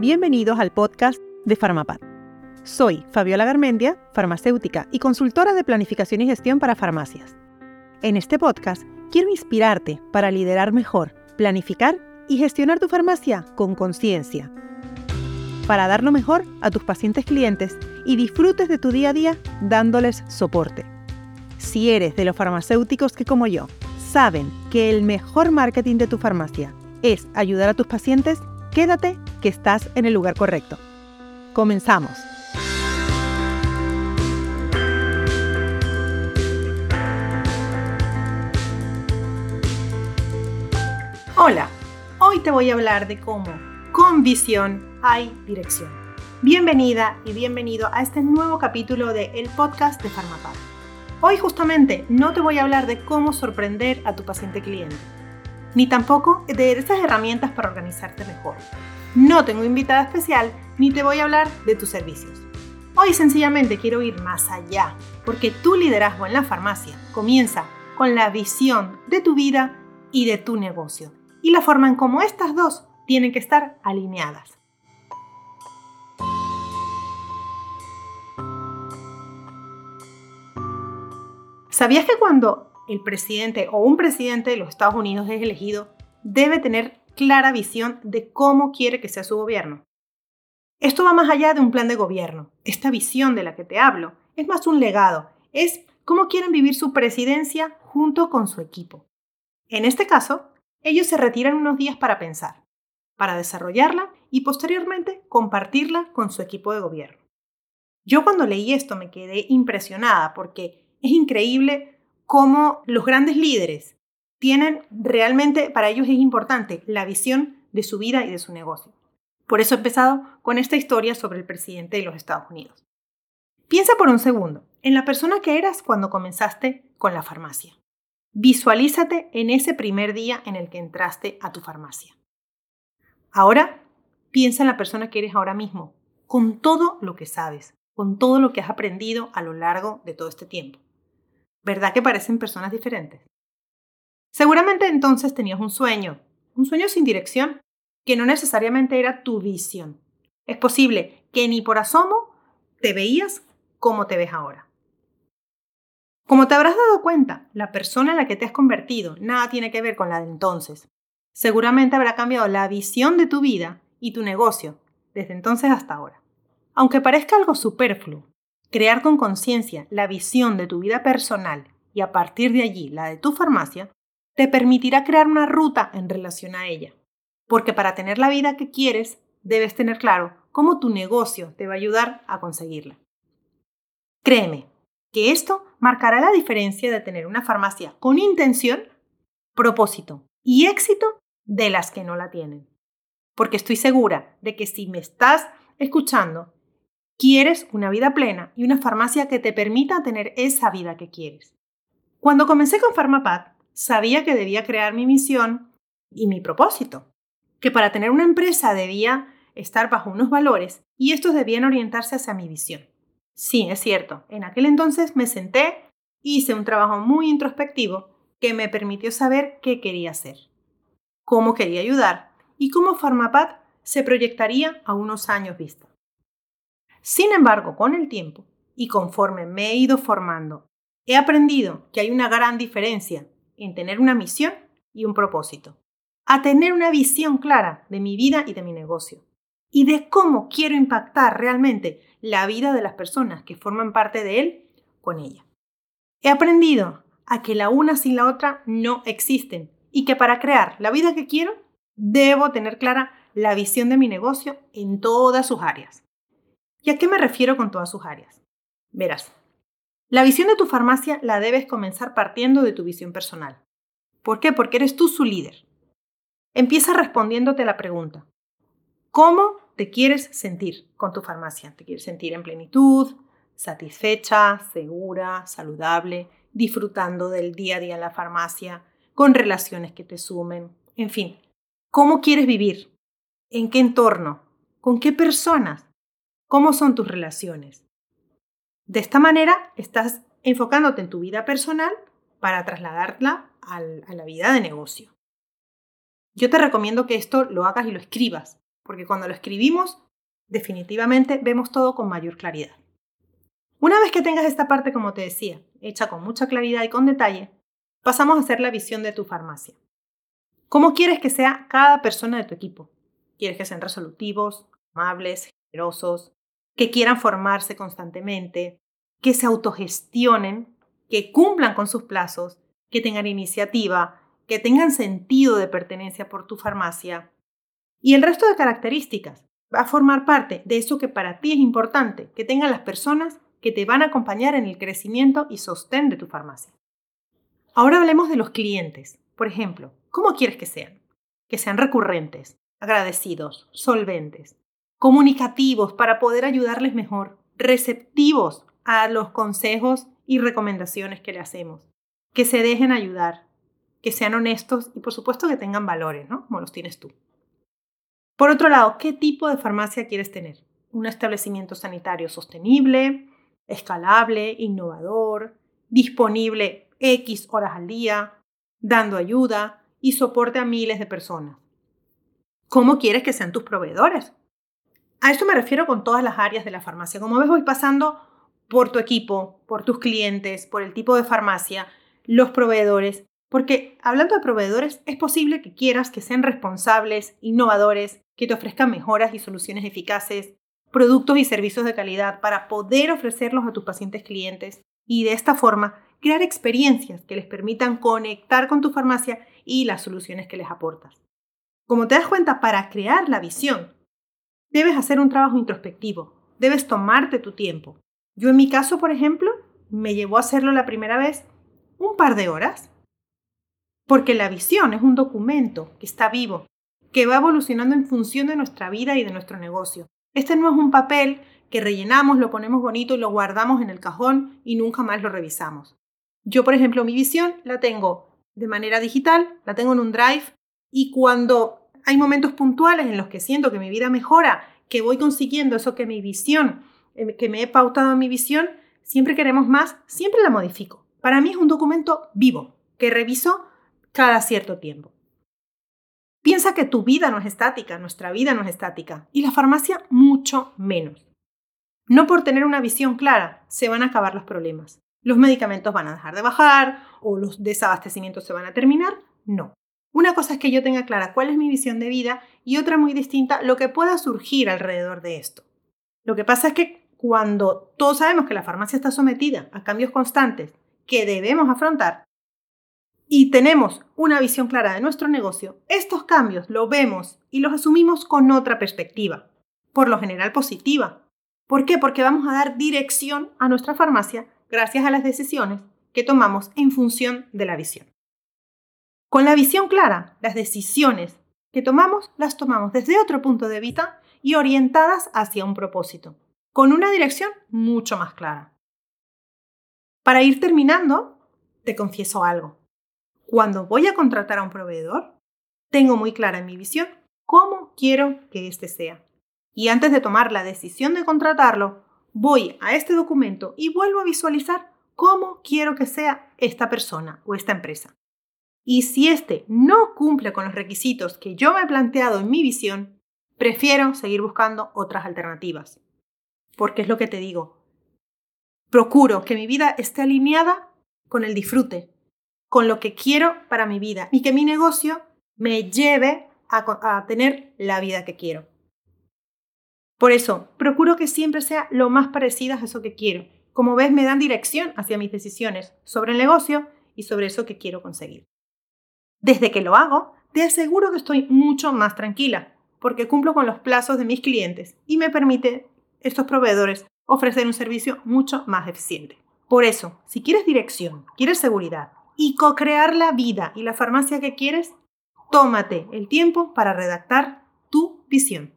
Bienvenidos al podcast de Farmapad. Soy Fabiola Garmendia, farmacéutica y consultora de planificación y gestión para farmacias. En este podcast quiero inspirarte para liderar mejor, planificar y gestionar tu farmacia con conciencia. Para dar lo mejor a tus pacientes clientes y disfrutes de tu día a día dándoles soporte. Si eres de los farmacéuticos que como yo saben que el mejor marketing de tu farmacia es ayudar a tus pacientes, quédate que estás en el lugar correcto. Comenzamos. Hola, hoy te voy a hablar de cómo con visión hay dirección. Bienvenida y bienvenido a este nuevo capítulo de el podcast de Farmapar. Hoy justamente no te voy a hablar de cómo sorprender a tu paciente cliente ni tampoco de esas herramientas para organizarte mejor. No tengo invitada especial ni te voy a hablar de tus servicios. Hoy sencillamente quiero ir más allá, porque tu liderazgo en la farmacia comienza con la visión de tu vida y de tu negocio, y la forma en cómo estas dos tienen que estar alineadas. ¿Sabías que cuando el presidente o un presidente de los Estados Unidos es elegido, debe tener clara visión de cómo quiere que sea su gobierno. Esto va más allá de un plan de gobierno. Esta visión de la que te hablo es más un legado, es cómo quieren vivir su presidencia junto con su equipo. En este caso, ellos se retiran unos días para pensar, para desarrollarla y posteriormente compartirla con su equipo de gobierno. Yo cuando leí esto me quedé impresionada porque es increíble cómo los grandes líderes tienen realmente, para ellos es importante, la visión de su vida y de su negocio. Por eso he empezado con esta historia sobre el presidente de los Estados Unidos. Piensa por un segundo en la persona que eras cuando comenzaste con la farmacia. Visualízate en ese primer día en el que entraste a tu farmacia. Ahora piensa en la persona que eres ahora mismo, con todo lo que sabes, con todo lo que has aprendido a lo largo de todo este tiempo. ¿Verdad que parecen personas diferentes? Seguramente entonces tenías un sueño, un sueño sin dirección, que no necesariamente era tu visión. Es posible que ni por asomo te veías como te ves ahora. Como te habrás dado cuenta, la persona en la que te has convertido nada tiene que ver con la de entonces. Seguramente habrá cambiado la visión de tu vida y tu negocio desde entonces hasta ahora. Aunque parezca algo superfluo, Crear con conciencia la visión de tu vida personal y a partir de allí la de tu farmacia, te permitirá crear una ruta en relación a ella. Porque para tener la vida que quieres, debes tener claro cómo tu negocio te va a ayudar a conseguirla. Créeme que esto marcará la diferencia de tener una farmacia con intención, propósito y éxito de las que no la tienen. Porque estoy segura de que si me estás escuchando Quieres una vida plena y una farmacia que te permita tener esa vida que quieres. Cuando comencé con Farmapad, sabía que debía crear mi misión y mi propósito, que para tener una empresa debía estar bajo unos valores y estos debían orientarse hacia mi visión. Sí, es cierto, en aquel entonces me senté, hice un trabajo muy introspectivo que me permitió saber qué quería hacer, cómo quería ayudar y cómo Farmapad se proyectaría a unos años vista. Sin embargo, con el tiempo y conforme me he ido formando, he aprendido que hay una gran diferencia en tener una misión y un propósito, a tener una visión clara de mi vida y de mi negocio, y de cómo quiero impactar realmente la vida de las personas que forman parte de él con ella. He aprendido a que la una sin la otra no existen y que para crear la vida que quiero debo tener clara la visión de mi negocio en todas sus áreas. ¿Y a qué me refiero con todas sus áreas? Verás, la visión de tu farmacia la debes comenzar partiendo de tu visión personal. ¿Por qué? Porque eres tú su líder. Empieza respondiéndote la pregunta, ¿cómo te quieres sentir con tu farmacia? ¿Te quieres sentir en plenitud, satisfecha, segura, saludable, disfrutando del día a día en la farmacia, con relaciones que te sumen? En fin, ¿cómo quieres vivir? ¿En qué entorno? ¿Con qué personas? ¿Cómo son tus relaciones? De esta manera estás enfocándote en tu vida personal para trasladarla a la vida de negocio. Yo te recomiendo que esto lo hagas y lo escribas, porque cuando lo escribimos, definitivamente vemos todo con mayor claridad. Una vez que tengas esta parte, como te decía, hecha con mucha claridad y con detalle, pasamos a hacer la visión de tu farmacia. ¿Cómo quieres que sea cada persona de tu equipo? ¿Quieres que sean resolutivos, amables, generosos, que quieran formarse constantemente, que se autogestionen, que cumplan con sus plazos, que tengan iniciativa, que tengan sentido de pertenencia por tu farmacia. Y el resto de características va a formar parte de eso que para ti es importante, que tengan las personas que te van a acompañar en el crecimiento y sostén de tu farmacia. Ahora hablemos de los clientes. Por ejemplo, ¿cómo quieres que sean? Que sean recurrentes, agradecidos, solventes, comunicativos para poder ayudarles mejor, receptivos a los consejos y recomendaciones que le hacemos, que se dejen ayudar, que sean honestos y por supuesto que tengan valores, ¿no? Como los tienes tú. Por otro lado, ¿qué tipo de farmacia quieres tener? Un establecimiento sanitario sostenible, escalable, innovador, disponible X horas al día, dando ayuda y soporte a miles de personas. ¿Cómo quieres que sean tus proveedores? A esto me refiero con todas las áreas de la farmacia. Como ves, voy pasando por tu equipo, por tus clientes, por el tipo de farmacia, los proveedores, porque hablando de proveedores, es posible que quieras que sean responsables, innovadores, que te ofrezcan mejoras y soluciones eficaces, productos y servicios de calidad para poder ofrecerlos a tus pacientes clientes y de esta forma crear experiencias que les permitan conectar con tu farmacia y las soluciones que les aportas. Como te das cuenta, para crear la visión, debes hacer un trabajo introspectivo, debes tomarte tu tiempo. Yo en mi caso, por ejemplo, me llevó a hacerlo la primera vez un par de horas, porque la visión es un documento que está vivo, que va evolucionando en función de nuestra vida y de nuestro negocio. Este no es un papel que rellenamos, lo ponemos bonito y lo guardamos en el cajón y nunca más lo revisamos. Yo, por ejemplo, mi visión la tengo de manera digital, la tengo en un drive y cuando hay momentos puntuales en los que siento que mi vida mejora, que voy consiguiendo eso que mi visión, que me he pautado en mi visión, siempre queremos más, siempre la modifico. Para mí es un documento vivo, que reviso cada cierto tiempo. Piensa que tu vida no es estática, nuestra vida no es estática, y la farmacia mucho menos. No por tener una visión clara se van a acabar los problemas. Los medicamentos van a dejar de bajar o los desabastecimientos se van a terminar. No. Una cosa es que yo tenga clara cuál es mi visión de vida y otra muy distinta lo que pueda surgir alrededor de esto. Lo que pasa es que cuando todos sabemos que la farmacia está sometida a cambios constantes que debemos afrontar y tenemos una visión clara de nuestro negocio, estos cambios los vemos y los asumimos con otra perspectiva, por lo general positiva. ¿Por qué? Porque vamos a dar dirección a nuestra farmacia gracias a las decisiones que tomamos en función de la visión. Con la visión clara, las decisiones que tomamos las tomamos desde otro punto de vista y orientadas hacia un propósito, con una dirección mucho más clara. Para ir terminando, te confieso algo. Cuando voy a contratar a un proveedor, tengo muy clara en mi visión cómo quiero que éste sea. Y antes de tomar la decisión de contratarlo, voy a este documento y vuelvo a visualizar cómo quiero que sea esta persona o esta empresa. Y si este no cumple con los requisitos que yo me he planteado en mi visión, prefiero seguir buscando otras alternativas. Porque es lo que te digo. Procuro que mi vida esté alineada con el disfrute, con lo que quiero para mi vida y que mi negocio me lleve a, tener la vida que quiero. Por eso, procuro que siempre sea lo más parecida a eso que quiero. Como ves, me dan dirección hacia mis decisiones sobre el negocio y sobre eso que quiero conseguir. Desde que lo hago, te aseguro que estoy mucho más tranquila, porque cumplo con los plazos de mis clientes y me permite estos proveedores ofrecer un servicio mucho más eficiente. Por eso, si quieres dirección, quieres seguridad y co-crear la vida y la farmacia que quieres, tómate el tiempo para redactar tu visión.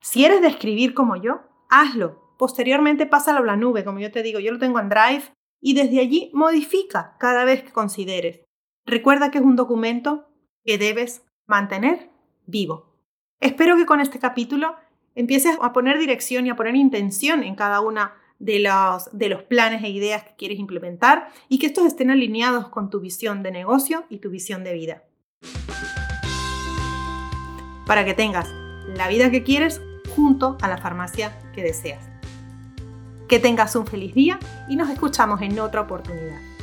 Si eres de escribir como yo, hazlo. Posteriormente pásalo a la nube, como yo te digo, yo lo tengo en Drive y desde allí modifica cada vez que consideres. Recuerda que es un documento que debes mantener vivo. Espero que con este capítulo empieces a poner dirección y a poner intención en cada una de los, de los planes e ideas que quieres implementar y que estos estén alineados con tu visión de negocio y tu visión de vida. Para que tengas la vida que quieres junto a la farmacia que deseas. Que tengas un feliz día y nos escuchamos en otra oportunidad.